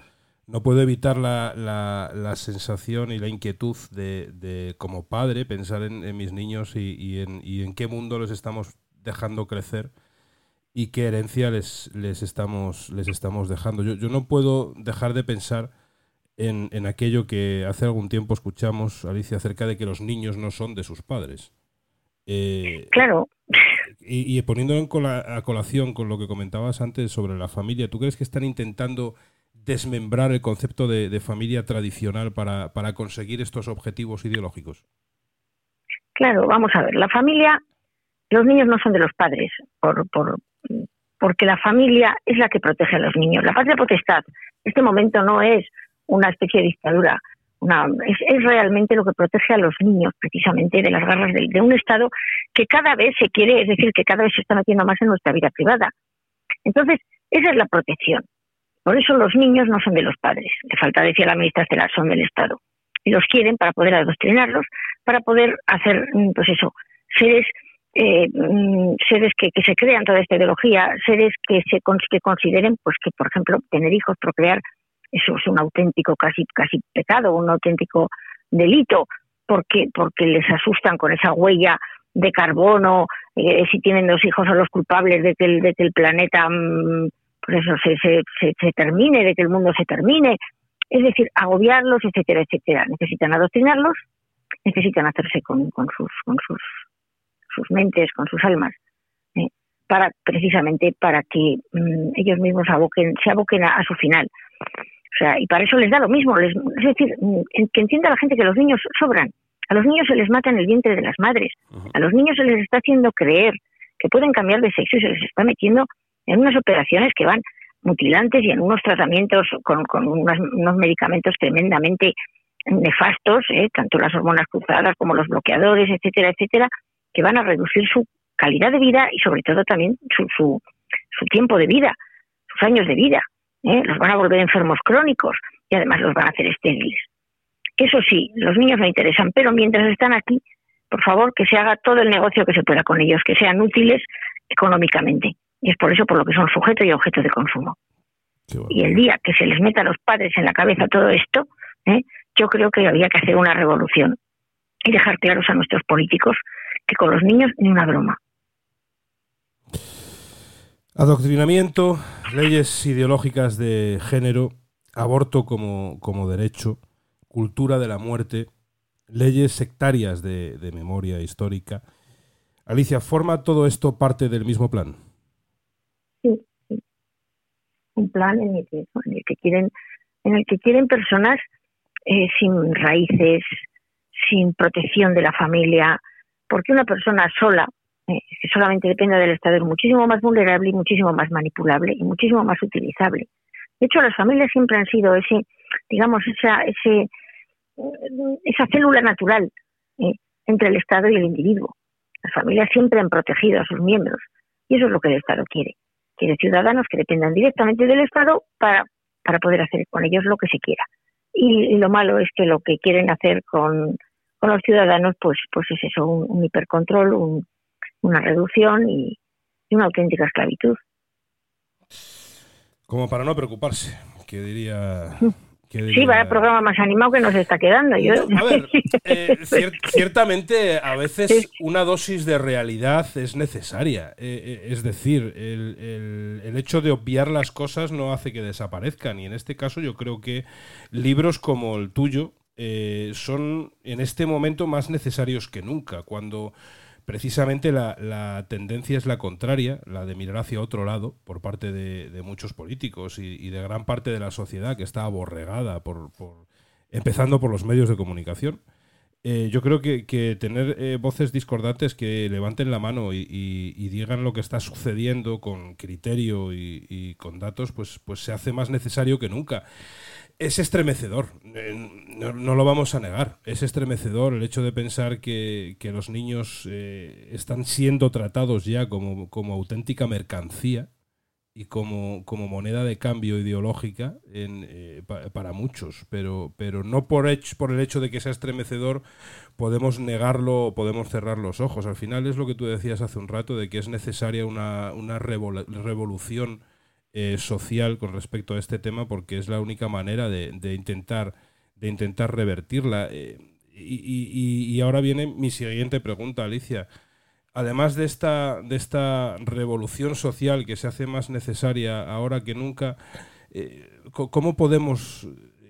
no puedo evitar la, la, sensación y la inquietud de, como padre pensar en, mis niños y, en, y, en, qué mundo les estamos dejando crecer y qué herencia les, les, estamos, les estamos dejando. Yo, yo no puedo dejar de pensar en, en, aquello que hace algún tiempo escuchamos, Alicia, acerca de que los niños no son de sus padres. Eh, claro. Y, poniéndolo en a colación con lo que comentabas antes sobre la familia, ¿tú crees que están intentando desmembrar el concepto de, familia tradicional para, para, conseguir estos objetivos ideológicos? Claro, vamos a ver, la familia, los niños no son de los padres, por, por, porque la familia es la que protege a los niños. La patria potestad, este momento no es una especie de dictadura, es, realmente lo que protege a los niños precisamente de las garras de, un Estado que cada vez se quiere, es decir, que cada vez se está metiendo más en nuestra vida privada. Entonces, esa es la protección. Por eso los niños no son de los padres. Le falta decir a la ministra Estelar, son del Estado. Y los quieren para poder adoctrinarlos, para poder hacer, mm, pues eso, seres eh, mm, seres que, se crean toda esta ideología, seres que se que consideren, pues que por ejemplo tener hijos, procrear, eso es un auténtico casi casi pecado, un auténtico delito, porque porque les asustan con esa huella de carbono, eh, si tienen dos hijos son los culpables de que el, de que el planeta pues eso se, se, se, termine, de que el mundo se termine, es decir, agobiarlos, etcétera, etcétera. Necesitan adoctrinarlos, necesitan hacerse con, con sus con sus sus mentes, con sus almas, eh, para precisamente para que mm, ellos mismos aboquen, se aboquen a, su final. O sea, y para eso les da lo mismo. es decir, que entienda la gente que los niños sobran. A los niños se les mata en el vientre de las madres. A los niños se les está haciendo creer que pueden cambiar de sexo y se les está metiendo en unas operaciones que van mutilantes y en unos tratamientos con, unos, medicamentos tremendamente nefastos, ¿eh? tanto las hormonas cruzadas como los bloqueadores, etcétera, etcétera, que van a reducir su calidad de vida y sobre todo también su, su, su tiempo de vida, sus años de vida. ¿eh? los van a volver enfermos crónicos y además los van a hacer estériles. Eso sí, los niños no interesan, pero mientras están aquí, por favor, que se haga todo el negocio que se pueda con ellos, que sean útiles económicamente. Y es por eso por lo que son sujeto y objeto de consumo. Y el día que se les meta a los padres en la cabeza todo esto, ¿eh? yo creo que había que hacer una revolución y dejar claros a nuestros políticos que con los niños ni una broma. Adoctrinamiento, leyes ideológicas de género, aborto como, como derecho, cultura de la muerte, leyes sectarias de, de memoria histórica. Alicia, ¿forma todo esto parte del mismo plan? Sí, sí. Un plan en el que, en el que quieren, en el que quieren personas eh, sin raíces, sin protección de la familia, porque una persona sola, eh, que solamente depende del Estado, es muchísimo más vulnerable y muchísimo más manipulable y muchísimo más utilizable. De hecho, las familias siempre han sido ese, digamos, esa, ese, esa célula natural eh, entre el Estado y el individuo. Las familias siempre han protegido a sus miembros y eso es lo que el Estado quiere. Quiere ciudadanos que dependan directamente del Estado para, para poder hacer con ellos lo que se quiera. Y, lo malo es que lo que quieren hacer con, los ciudadanos, pues, pues es eso, un, hipercontrol, una reducción y, una auténtica esclavitud. Como para no preocuparse, que diría Sí, vaya programa más animado que nos está quedando. Yo... a ver, eh, ciertamente a veces una dosis de realidad es necesaria. Eh, eh, es decir, el, el, hecho de obviar las cosas no hace que desaparezcan. Y en este caso yo creo que libros como el tuyo son en este momento más necesarios que nunca. Cuando precisamente la, tendencia es la contraria, la de mirar hacia otro lado por parte de, muchos políticos y, de gran parte de la sociedad que está aborregada, por, empezando por los medios de comunicación. Eh, yo creo que, tener eh, voces discordantes que levanten la mano y, digan lo que está sucediendo con criterio y, con datos, pues, pues se hace más necesario que nunca es estremecedor, eh, no, lo vamos a negar, es estremecedor el hecho de pensar que, los niños eh, están siendo tratados ya como, auténtica mercancía y como, como, moneda de cambio ideológica eh, para muchos, pero, pero no por, por el hecho de que sea estremecedor podemos negarlo o podemos cerrar los ojos. Al final es lo que tú decías hace un rato, de que es necesaria una, una revolución eh, social con respecto a este tema porque es la única manera de, intentar de intentar revertirla. Eh, y, ahora viene mi siguiente pregunta Alicia. Además de esta de esta revolución social que se hace más necesaria ahora que nunca eh, cómo podemos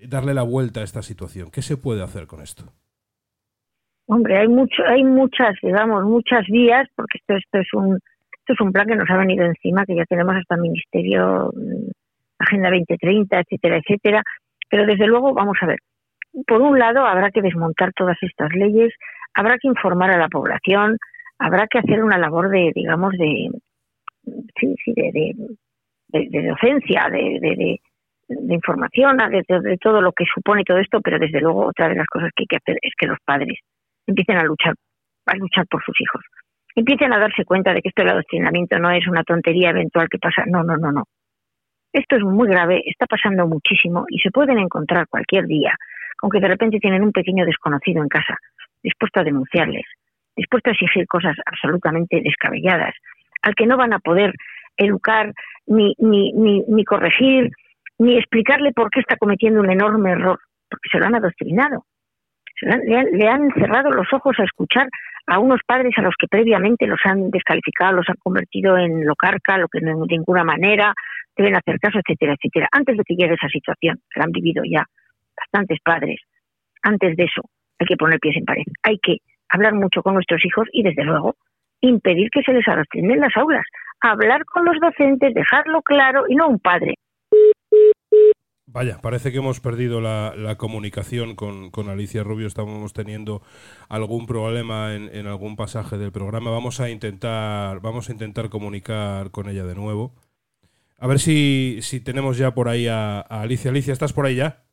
darle la vuelta a esta situación qué se puede hacer con esto hombre hay mucho hay muchas digamos muchas vías porque esto esto es un es un plan que nos ha venido encima, que ya tenemos hasta el Ministerio, mm, Agenda 2030, etcétera, etcétera. Pero desde luego, vamos a ver, por un lado habrá que desmontar todas estas leyes, habrá que informar a la población, habrá que hacer una labor de, digamos, de, sí, sí, de, de, docencia, de, de, información, de, todo lo que supone todo esto, pero desde luego otra de las cosas que hay que hacer es que los padres empiecen a luchar, a luchar por sus hijos empiecen a darse cuenta de que esto del adoctrinamiento no es una tontería eventual que pasa. No, no, no, no. Esto es muy grave, está pasando muchísimo y se pueden encontrar cualquier día aunque de repente tienen un pequeño desconocido en casa, dispuesto a denunciarles, dispuesto a exigir cosas absolutamente descabelladas, al que no van a poder educar, ni, ni, ni, ni corregir, ni explicarle por qué está cometiendo un enorme error, porque se lo han adoctrinado. Le han cerrado los ojos a escuchar a unos padres a los que previamente los han descalificado, los han convertido en locarca, lo que de ninguna manera deben hacer caso, etcétera, etcétera. Antes de que llegue esa situación, que la han vivido ya bastantes padres, antes de eso hay que poner pies en pared. Hay que hablar mucho con nuestros hijos y, desde luego, impedir que se les arrastren en las aulas. Hablar con los docentes, dejarlo claro y no un padre Vaya, parece que hemos perdido la, comunicación con, Alicia Rubio. Estamos teniendo algún problema en, algún pasaje del programa. Vamos a intentar, vamos a intentar comunicar con ella de nuevo. A ver si, si tenemos ya por ahí a, Alicia. Alicia, ¿estás por ahí ya?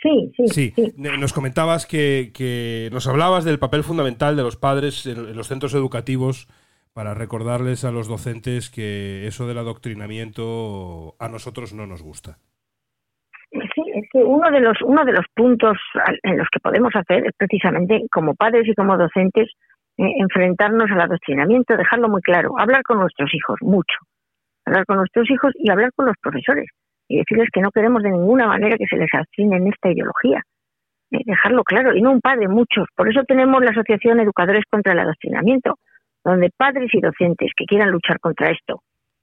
Sí, sí. Sí, nos comentabas que, nos hablabas del papel fundamental de los padres en, los centros educativos para recordarles a los docentes que eso del adoctrinamiento a nosotros no nos gusta. Es que uno de los uno de los puntos en los que podemos hacer es precisamente como padres y como docentes eh, enfrentarnos al adoctrinamiento, dejarlo muy claro, hablar con nuestros hijos mucho, hablar con nuestros hijos y hablar con los profesores y decirles que no queremos de ninguna manera que se les adoctrine en esta ideología, eh, dejarlo claro y no un padre, muchos. Por eso tenemos la asociación Educadores contra el Adoctrinamiento, donde padres y docentes que quieran luchar contra esto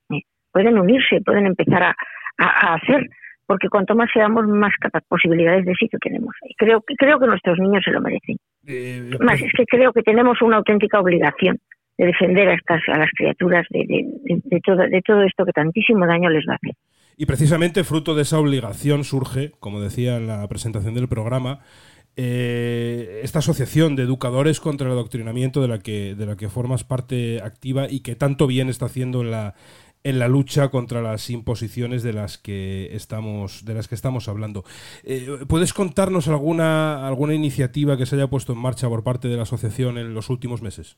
eh, pueden unirse, pueden empezar a, a hacer porque cuanto más seamos, más posibilidades de éxito tenemos. Y creo, creo que nuestros niños se lo merecen. Eh, más es que creo que tenemos una auténtica obligación de defender a estas a las criaturas de, de, todo, de todo esto que tantísimo daño les va a hacer. Y precisamente fruto de esa obligación surge, como decía en la presentación del programa, eh, esta asociación de educadores contra el adoctrinamiento de la que de la que formas parte activa y que tanto bien está haciendo en la en la lucha contra las imposiciones de las que estamos de las que estamos hablando. Eh, ¿Puedes contarnos alguna alguna iniciativa que se haya puesto en marcha por parte de la asociación en los últimos meses?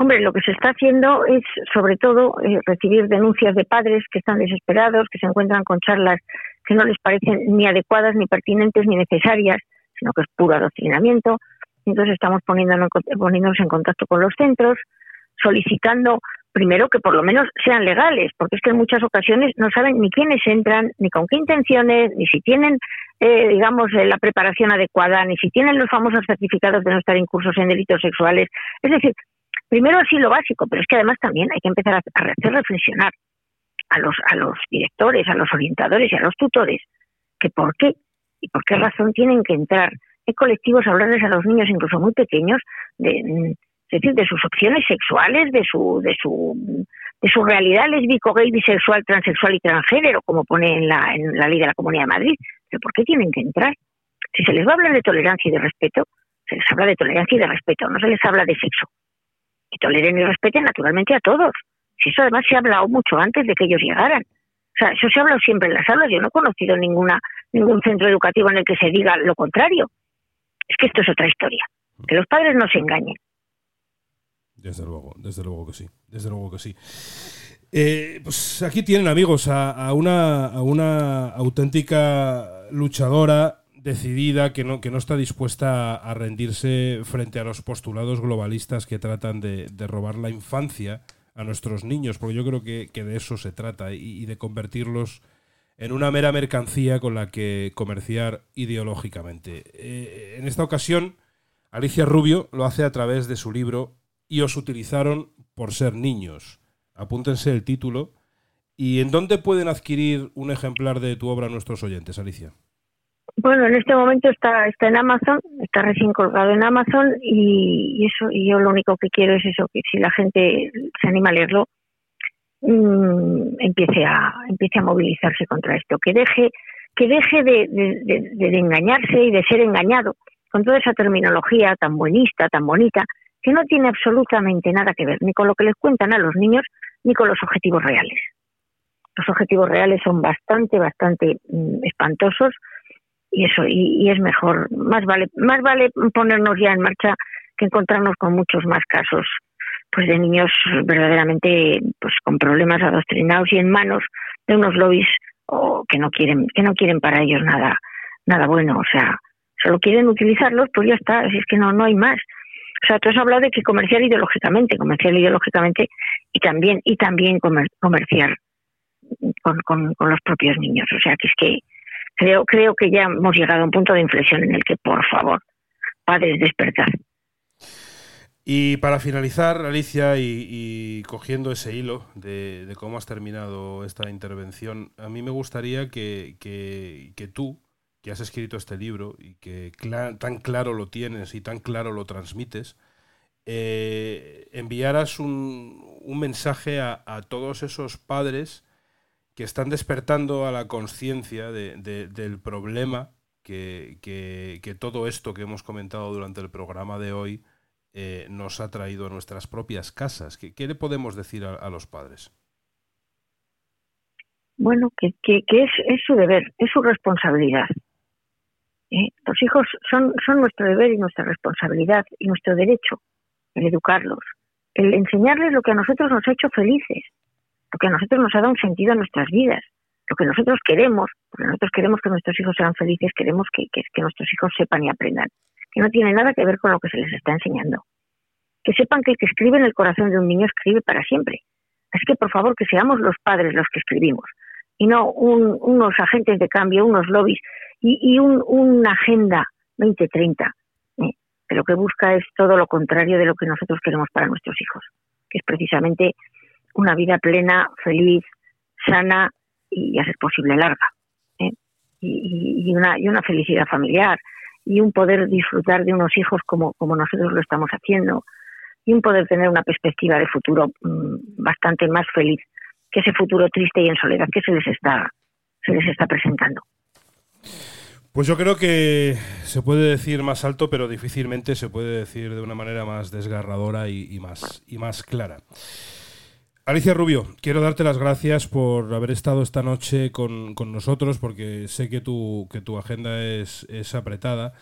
Hombre, lo que se está haciendo es, sobre todo, eh, recibir denuncias de padres que están desesperados, que se encuentran con charlas que no les parecen ni adecuadas, ni pertinentes, ni necesarias, sino que es puro adoctrinamiento. Entonces estamos poniéndonos, en contacto con los centros, solicitando primero que por lo menos sean legales, porque es que en muchas ocasiones no saben ni quiénes entran, ni con qué intenciones, ni si tienen, eh, digamos, eh, la preparación adecuada, ni si tienen los famosos certificados de no estar incursos en delitos sexuales. Es decir, primero así lo básico, pero es que además también hay que empezar a, hacer reflexionar a los, a los directores, a los orientadores y a los tutores, que por qué y por qué razón tienen que entrar en colectivos a hablarles a los niños, incluso muy pequeños, de mm, es decir, de sus opciones sexuales, de su, de su, de su realidad lésbico, gay, bisexual, transexual y transgénero, como pone en la, en la ley de la Comunidad de Madrid. ¿Pero por qué tienen que entrar? Si se les va a hablar de tolerancia y de respeto, se les habla de tolerancia y de respeto, no se les habla de sexo. Y toleren y respeten naturalmente a todos. Si eso además se ha hablado mucho antes de que ellos llegaran. O sea, eso se ha hablado siempre en las aulas. Yo no he conocido ninguna, ningún centro educativo en el que se diga lo contrario. Es que esto es otra historia. Que los padres no se engañen. Desde luego, desde luego que sí, desde luego que sí. Eh, pues aquí tienen amigos a, una, a una auténtica luchadora decidida que no, que no está dispuesta a, rendirse frente a los postulados globalistas que tratan de, robar la infancia a nuestros niños, porque yo creo que, de eso se trata y, de convertirlos en una mera mercancía con la que comerciar ideológicamente. Eh, en esta ocasión, Alicia Rubio lo hace a través de su libro y os utilizaron por ser niños. Apúntense el título. ¿Y en dónde pueden adquirir un ejemplar de tu obra nuestros oyentes, Alicia? Bueno, en este momento está, está en Amazon, está recién colgado en Amazon y, eso y yo lo único que quiero es eso, que si la gente se anima a leerlo, mm, empiece a empiece a movilizarse contra esto, que deje que deje de, de engañarse y de ser engañado con toda esa terminología tan buenista, tan bonita, que no tiene absolutamente nada que ver ni con lo que les cuentan a los niños ni con los objetivos reales. Los objetivos reales son bastante, bastante mm, espantosos y eso y, es mejor, más vale, más vale ponernos ya en marcha que encontrarnos con muchos más casos pues de niños verdaderamente pues con problemas adoctrinados y en manos de unos lobbies o que no quieren que no quieren para ellos nada nada bueno. O sea solo quieren utilizarlos pues ya está. Es que no no hay más o sea, tú has hablado de que comerciar ideológicamente, comerciar ideológicamente y también y también comerciar con, con, los propios niños. O sea, que es que creo creo que ya hemos llegado a un punto de inflexión en el que, por favor, padres, despertar. Y para finalizar, Alicia, y, cogiendo ese hilo de, cómo has terminado esta intervención, a mí me gustaría que, que, que tú, que has escrito este libro y que tan claro lo tienes y tan claro lo transmites, eh, enviaras un, mensaje a, todos esos padres que están despertando a la conciencia del problema que, todo esto que hemos comentado durante el programa de hoy eh, nos ha traído a nuestras propias casas. ¿Qué, le podemos decir a, los padres? Bueno, que, es, su deber, es su responsabilidad. ¿Eh? Los hijos son, son nuestro deber y nuestra responsabilidad y nuestro derecho en educarlos, el enseñarles lo que a nosotros nos ha hecho felices, lo que a nosotros nos ha dado un sentido a nuestras vidas, lo que nosotros queremos, porque nosotros queremos que nuestros hijos sean felices, queremos que, que, que nuestros hijos sepan y aprendan, que no tiene nada que ver con lo que se les está enseñando. Que sepan que el que escribe en el corazón de un niño escribe para siempre. Así que, por favor, que seamos los padres los que escribimos y no un- unos agentes de cambio, unos lobbies y, un- una agenda 2030 ¿eh? que lo que busca es todo lo contrario de lo que nosotros queremos para nuestros hijos, que es precisamente una vida plena, feliz, sana y, a ser posible, larga. ¿eh? Y una, y una felicidad familiar y un poder disfrutar de unos hijos como, como nosotros lo estamos haciendo y un poder tener una perspectiva de futuro mm, bastante más feliz que ese futuro triste y en soledad que se les está se les está presentando. Pues yo creo que se puede decir más alto, pero difícilmente se puede decir de una manera más desgarradora y, más, y más clara. Alicia Rubio, quiero darte las gracias por haber estado esta noche con, con nosotros, porque sé que tu, que tu agenda es, es apretada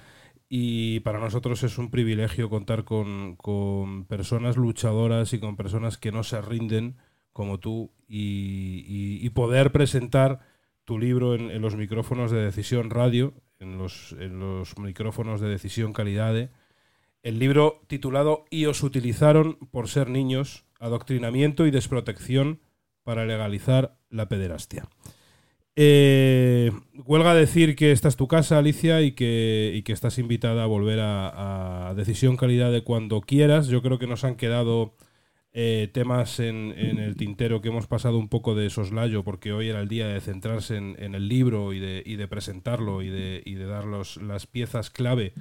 y para nosotros es un privilegio contar con, con personas luchadoras y con personas que no se rinden como tú y, poder presentar tu libro en, en los micrófonos de Decisión Radio, en los, en los micrófonos de Decisión Calidad. El libro titulado Y os utilizaron por ser niños, adoctrinamiento y desprotección para legalizar la pederastia. Eh, huelga decir que esta es tu casa, Alicia, y que, y que estás invitada a volver a, a Decisión Calidad de cuando quieras. Yo creo que nos han quedado eh, temas en, en el tintero que hemos pasado un poco de soslayo, porque hoy era el día de centrarse en, el libro y de, y de presentarlo y de, y de dar los- las piezas clave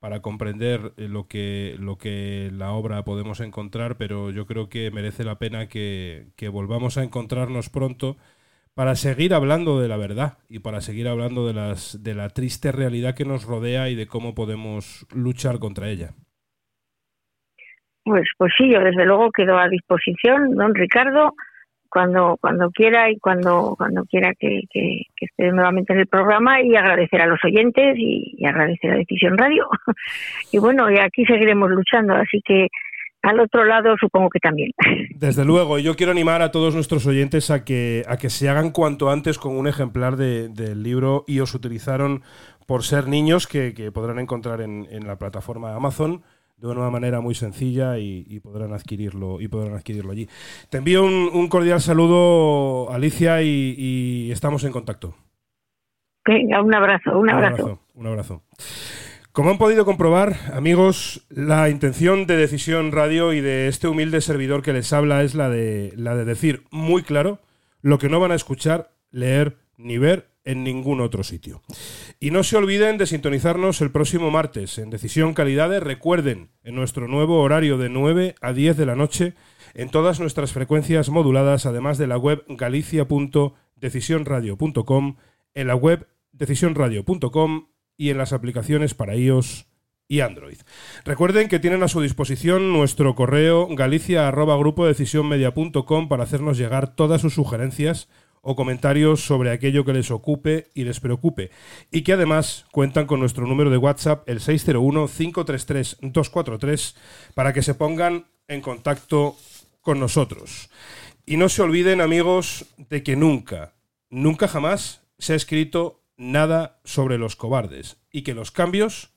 para comprender eh, lo que, lo que la obra podemos encontrar, pero yo creo que merece la pena que, que volvamos a encontrarnos pronto para seguir hablando de la verdad y para seguir hablando de, las, de la triste realidad que nos rodea y de cómo podemos luchar contra ella. Pues, pues sí, yo desde luego quedo a disposición, don Ricardo, cuando cuando quiera y cuando cuando quiera que, que- que esté nuevamente en el programa y agradecer a los oyentes y, agradecer a Decisión Radio. y bueno, y aquí seguiremos luchando, así que al otro lado supongo que también. Desde luego, yo quiero animar a todos nuestros oyentes a que, a que se hagan cuanto antes con un ejemplar de- del libro y os utilizaron por ser niños que, que podrán encontrar en, en la plataforma Amazon de una manera muy sencilla y, y podrán adquirirlo y podrán adquirirlo allí. Te envío un, un cordial saludo, Alicia, y, y estamos en contacto. Venga, un abrazo, un abrazo. Un abrazo. Como han podido comprobar, amigos, la intención de Decisión Radio y de este humilde servidor que les habla es la de, la de decir muy claro lo que no van a escuchar, leer ni ver en ningún otro sitio. Y no se olviden de sintonizarnos el próximo martes en Decisión Calidades. Recuerden, en nuestro nuevo horario de 9 a 10 de la noche, en todas nuestras frecuencias moduladas, además de la web galicia.decisionradio.com, en la web decisionradio.com y en las aplicaciones para iOS y Android. Recuerden que tienen a su disposición nuestro correo galicia@grupo-decisionmedia.com para hacernos llegar todas sus sugerencias o comentarios sobre aquello que les ocupe y les preocupe. Y que además cuentan con nuestro número de WhatsApp, el 601-533-243, para que se pongan en contacto con nosotros. Y no se olviden, amigos, de que nunca, nunca jamás se ha escrito nada sobre los cobardes y que los cambios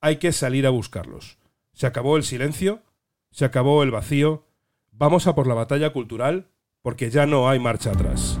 hay que salir a buscarlos. Se acabó el silencio, se acabó el vacío, vamos a por la batalla cultural porque ya no hay marcha atrás.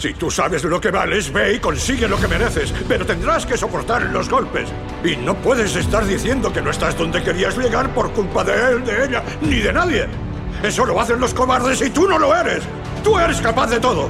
Si tú sabes lo que vales, ve y consigue lo que mereces, pero tendrás que soportar los golpes. Y no puedes estar diciendo que no estás donde querías llegar por culpa de él, de ella, ni de nadie. Eso lo hacen los cobardes y tú no lo eres. Tú eres capaz de todo.